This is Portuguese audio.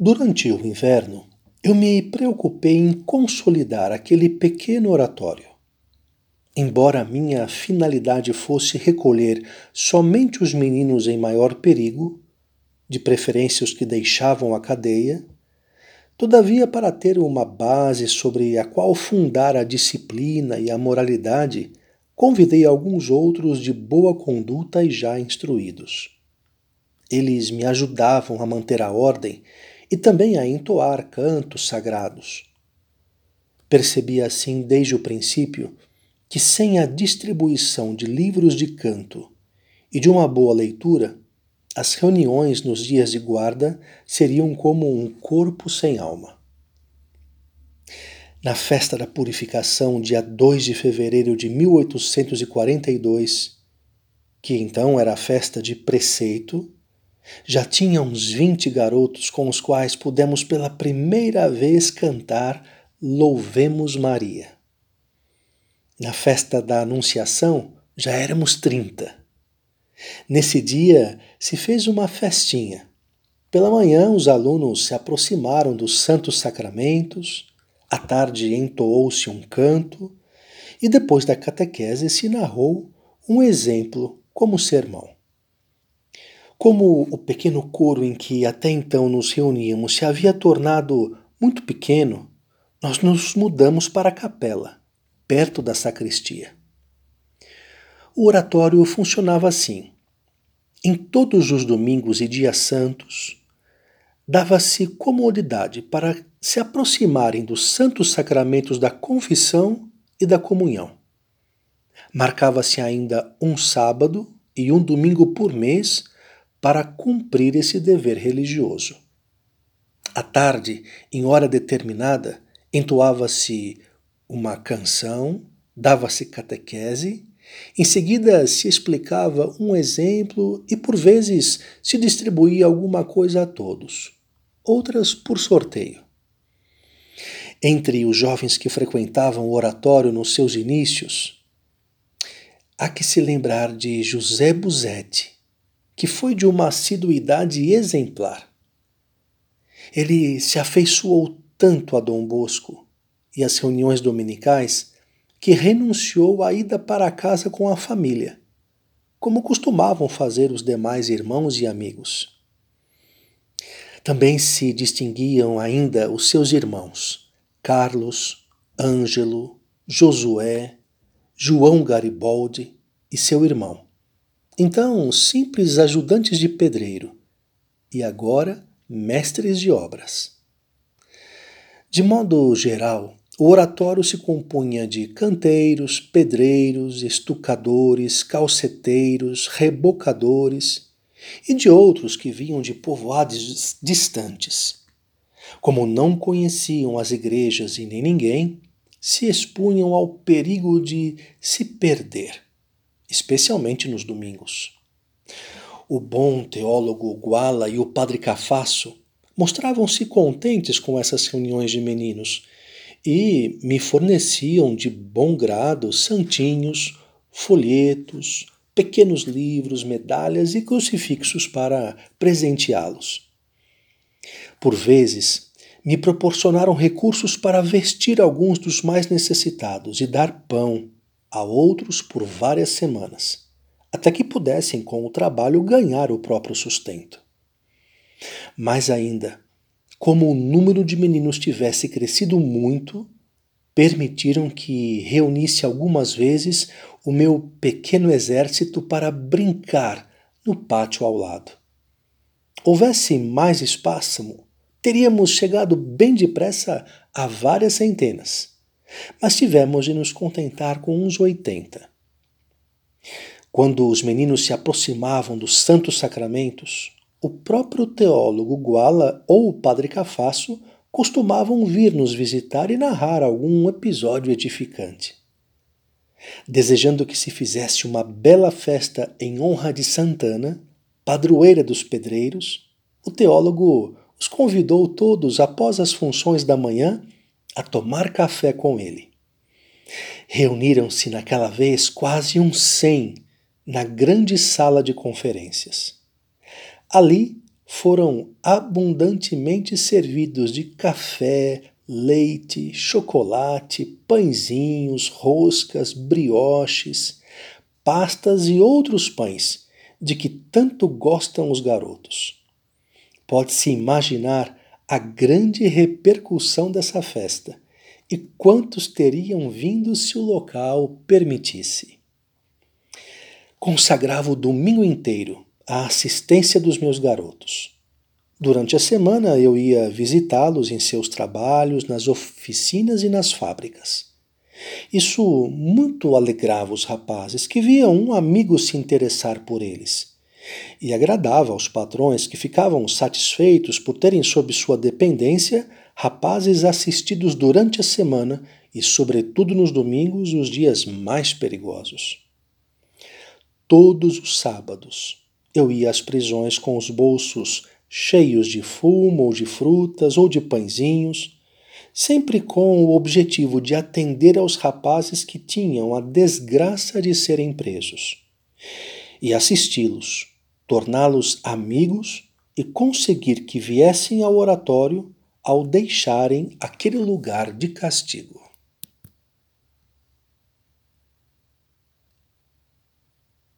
Durante o inverno, eu me preocupei em consolidar aquele pequeno oratório. Embora minha finalidade fosse recolher somente os meninos em maior perigo, de preferência os que deixavam a cadeia, todavia, para ter uma base sobre a qual fundar a disciplina e a moralidade, convidei alguns outros de boa conduta e já instruídos. Eles me ajudavam a manter a ordem e também a entoar cantos sagrados. Percebi assim desde o princípio que sem a distribuição de livros de canto e de uma boa leitura, as reuniões nos dias de guarda seriam como um corpo sem alma. Na festa da purificação, dia 2 de fevereiro de 1842, que então era a festa de preceito, já tinha uns 20 garotos com os quais pudemos pela primeira vez cantar Louvemos Maria. Na festa da Anunciação já éramos 30. Nesse dia se fez uma festinha. Pela manhã os alunos se aproximaram dos santos sacramentos, à tarde entoou-se um canto e depois da catequese se narrou um exemplo como sermão. Como o pequeno coro em que até então nos reuníamos se havia tornado muito pequeno, nós nos mudamos para a capela, perto da sacristia. O oratório funcionava assim. Em todos os domingos e dias santos, dava-se comodidade para se aproximarem dos santos sacramentos da confissão e da comunhão. Marcava-se ainda um sábado e um domingo por mês para cumprir esse dever religioso. À tarde, em hora determinada, entoava-se uma canção, dava-se catequese, em seguida se explicava um exemplo e por vezes se distribuía alguma coisa a todos, outras por sorteio. Entre os jovens que frequentavam o oratório nos seus inícios, há que se lembrar de José Buzetti, que foi de uma assiduidade exemplar. Ele se afeiçoou tanto a Dom Bosco e às reuniões dominicais que renunciou à ida para casa com a família, como costumavam fazer os demais irmãos e amigos. Também se distinguiam ainda os seus irmãos, Carlos, Ângelo, Josué, João Garibaldi e seu irmão. Então, simples ajudantes de pedreiro e agora mestres de obras. De modo geral, o oratório se compunha de canteiros, pedreiros, estucadores, calceteiros, rebocadores e de outros que vinham de povoados distantes. Como não conheciam as igrejas e nem ninguém, se expunham ao perigo de se perder, especialmente nos domingos. O bom teólogo Guala e o padre Cafasso mostravam-se contentes com essas reuniões de meninos e me forneciam de bom grado santinhos, folhetos, pequenos livros, medalhas e crucifixos para presenteá-los. Por vezes, me proporcionaram recursos para vestir alguns dos mais necessitados e dar pão a outros por várias semanas, até que pudessem, com o trabalho, ganhar o próprio sustento. Mais ainda, como o número de meninos tivesse crescido muito, permitiram que reunisse algumas vezes o meu pequeno exército para brincar no pátio ao lado. Houvesse mais espaço, teríamos chegado bem depressa a várias centenas, mas tivemos de nos contentar com uns oitenta. Quando os meninos se aproximavam dos santos sacramentos, o próprio teólogo Guala ou o padre Cafasso costumavam vir nos visitar e narrar algum episódio edificante. Desejando que se fizesse uma bela festa em honra de Santana, padroeira dos pedreiros, o teólogo os convidou todos, após as funções da manhã, a tomar café com ele. Reuniram-se naquela vez quase uns cem na grande sala de conferências. Ali foram abundantemente servidos de café, leite, chocolate, pãezinhos, roscas, brioches, pastas e outros pães de que tanto gostam os garotos. Pode-se imaginar a grande repercussão dessa festa e quantos teriam vindo se o local permitisse. Consagrava o domingo inteiro à assistência dos meus garotos Durante a semana eu ia visitá-los em seus trabalhos, nas oficinas e nas fábricas. Isso muito alegrava os rapazes, que viam um amigo se interessar por eles. E agradava aos patrões que ficavam satisfeitos por terem sob sua dependência rapazes assistidos durante a semana e, sobretudo nos domingos, os dias mais perigosos. Todos os sábados eu ia às prisões com os bolsos cheios de fumo ou de frutas ou de pãezinhos, sempre com o objetivo de atender aos rapazes que tinham a desgraça de serem presos, e assisti-los, torná-los amigos e conseguir que viessem ao oratório ao deixarem aquele lugar de castigo.